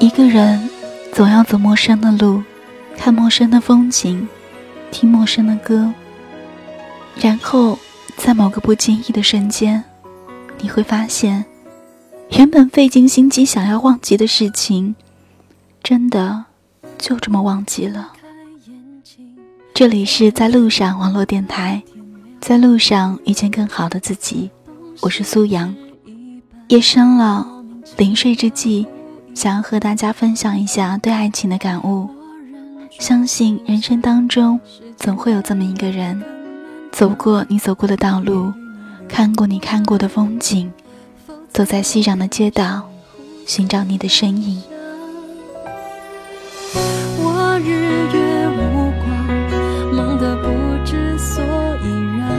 一个人总要走陌生的路，看陌生的风景，听陌生的歌，然后在某个不经意的瞬间，你会发现，原本费尽心机想要忘记的事情，真的就这么忘记了。这里是在路上网络电台，在路上遇见更好的自己，我是苏阳。夜深了，临睡之际，想要和大家分享一下对爱情的感悟。相信人生当中总会有这么一个人，走过你走过的道路，看过你看过的风景，走在熙攘的街道，寻找你的身影。我日月无光，梦得不知所以然。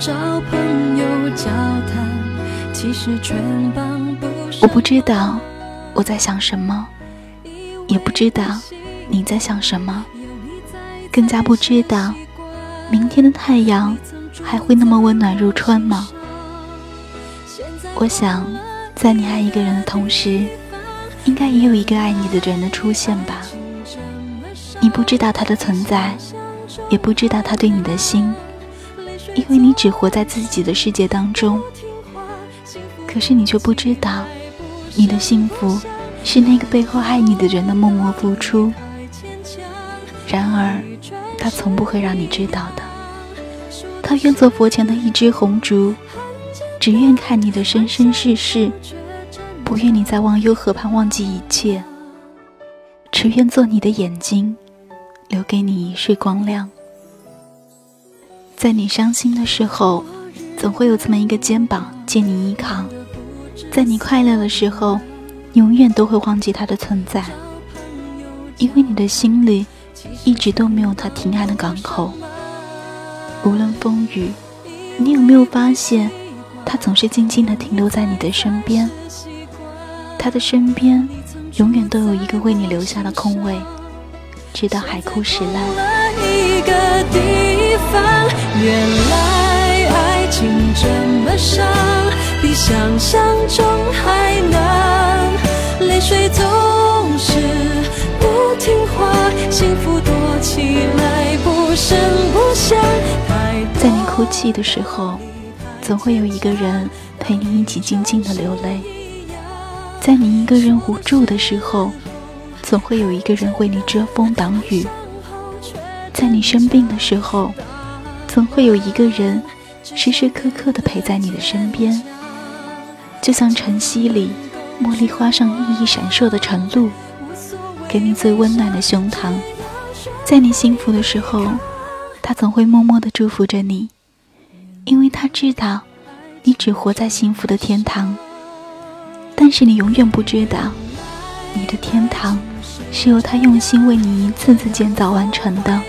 找朋友交谈，其实全帮。我不知道我在想什么，也不知道你在想什么，更加不知道明天的太阳还会那么温暖如春吗？我想，在你爱一个人的同时，应该也有一个爱你的人的出现吧。你不知道他的存在，也不知道他对你的心，因为你只活在自己的世界当中。可是你却不知道，你的幸福是那个背后爱你的人的默默付出。然而，他从不会让你知道的。他愿做佛前的一支红烛，只愿看你的生生世世，不愿你在忘忧河畔忘记一切，只愿做你的眼睛，留给你一世光亮。在你伤心的时候，总会有这么一个肩膀借你依靠；在你快乐的时候，永远都会忘记他的存在，因为你的心里一直都没有他停岸的港口。无论风雨，你有没有发现，他总是静静地停留在你的身边？他的身边永远都有一个为你留下的空位，直到海枯石烂。原来爱情这么伤，比想象中还难。泪水总是不听话，幸福躲起来不声不响。在你哭泣的时候，总会有一个人陪你一起静静的流泪；在你一个人无助的时候，总会有一个人为你遮风挡雨；在你生病的时候，总会有一个人时时刻刻的陪在你的身边。就像晨曦里茉莉花上熠熠闪烁的晨露，给你最温暖的胸膛。在你幸福的时候，他总会默默的祝福着你，因为他知道你只活在幸福的天堂。但是你永远不知道，你的天堂是由他用心为你一次次建造完成的。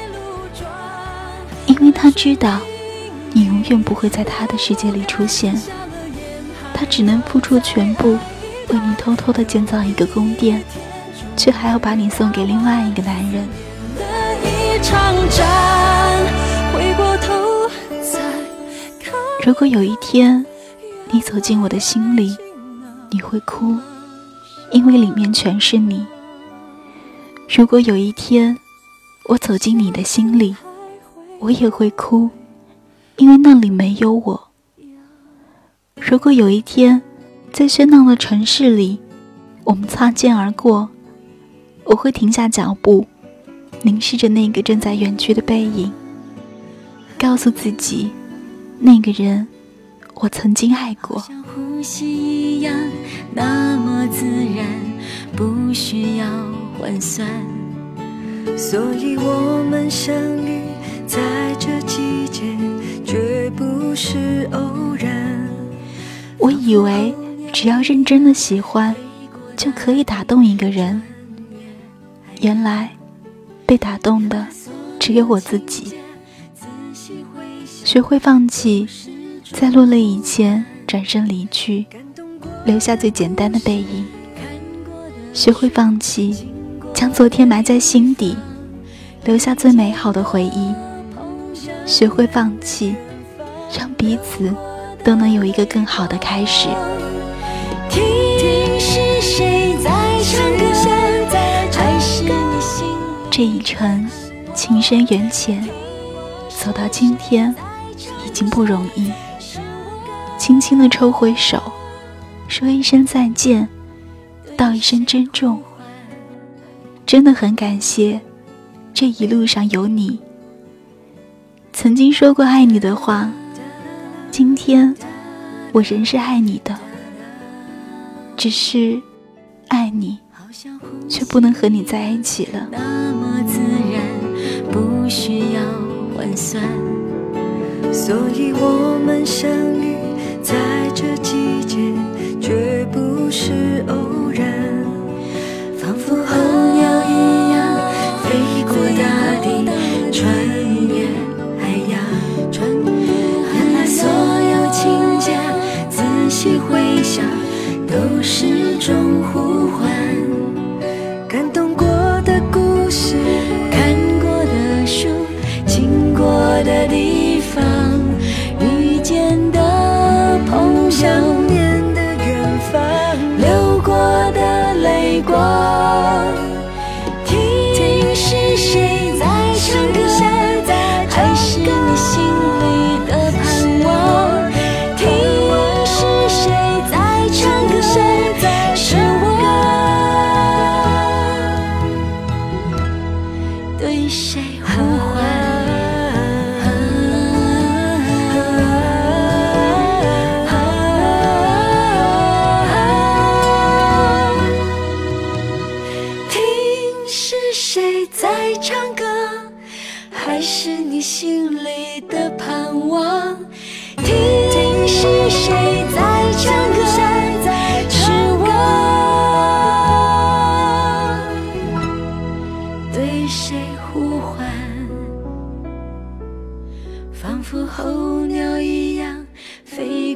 因为他知道，你永远不会在他的世界里出现，他只能付出全部，为你偷偷的建造一个宫殿，却还要把你送给另外一个男人。如果有一天，你走进我的心里，你会哭，因为里面全是你。如果有一天，我走进你的心里，我也会哭，因为那里没有我。如果有一天，在喧闹的城市里，我们擦肩而过，我会停下脚步，凝视着那个正在远去的背影，告诉自己，那个人，我曾经爱过。像呼吸一样那么自然，不需要换算。所以我们相遇在这季节，绝不是偶然。我以为只要认真的喜欢，就可以打动一个人。原来，被打动的只有我自己。学会放弃，在落泪以前转身离去，留下最简单的背影。学会放弃，将昨天埋在心底，留下最美好的回忆。学会放弃，让彼此都能有一个更好的开始。听是谁在唱歌？还是你心？这一程，情深缘浅，走到今天，已经不容易。轻轻的抽回手，说一声再见，道一声珍重。真的很感谢，这一路上有你。曾经说过爱你的话。今天我仍是爱你的，只是爱你，却不能和你在一起了。那么自然，不需要换算，所以我们相遇在这仔细回想，都是种呼唤。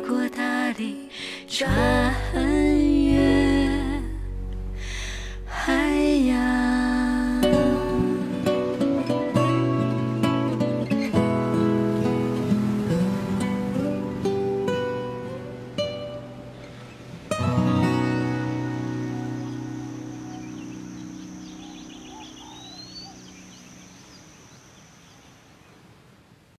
过大地，穿。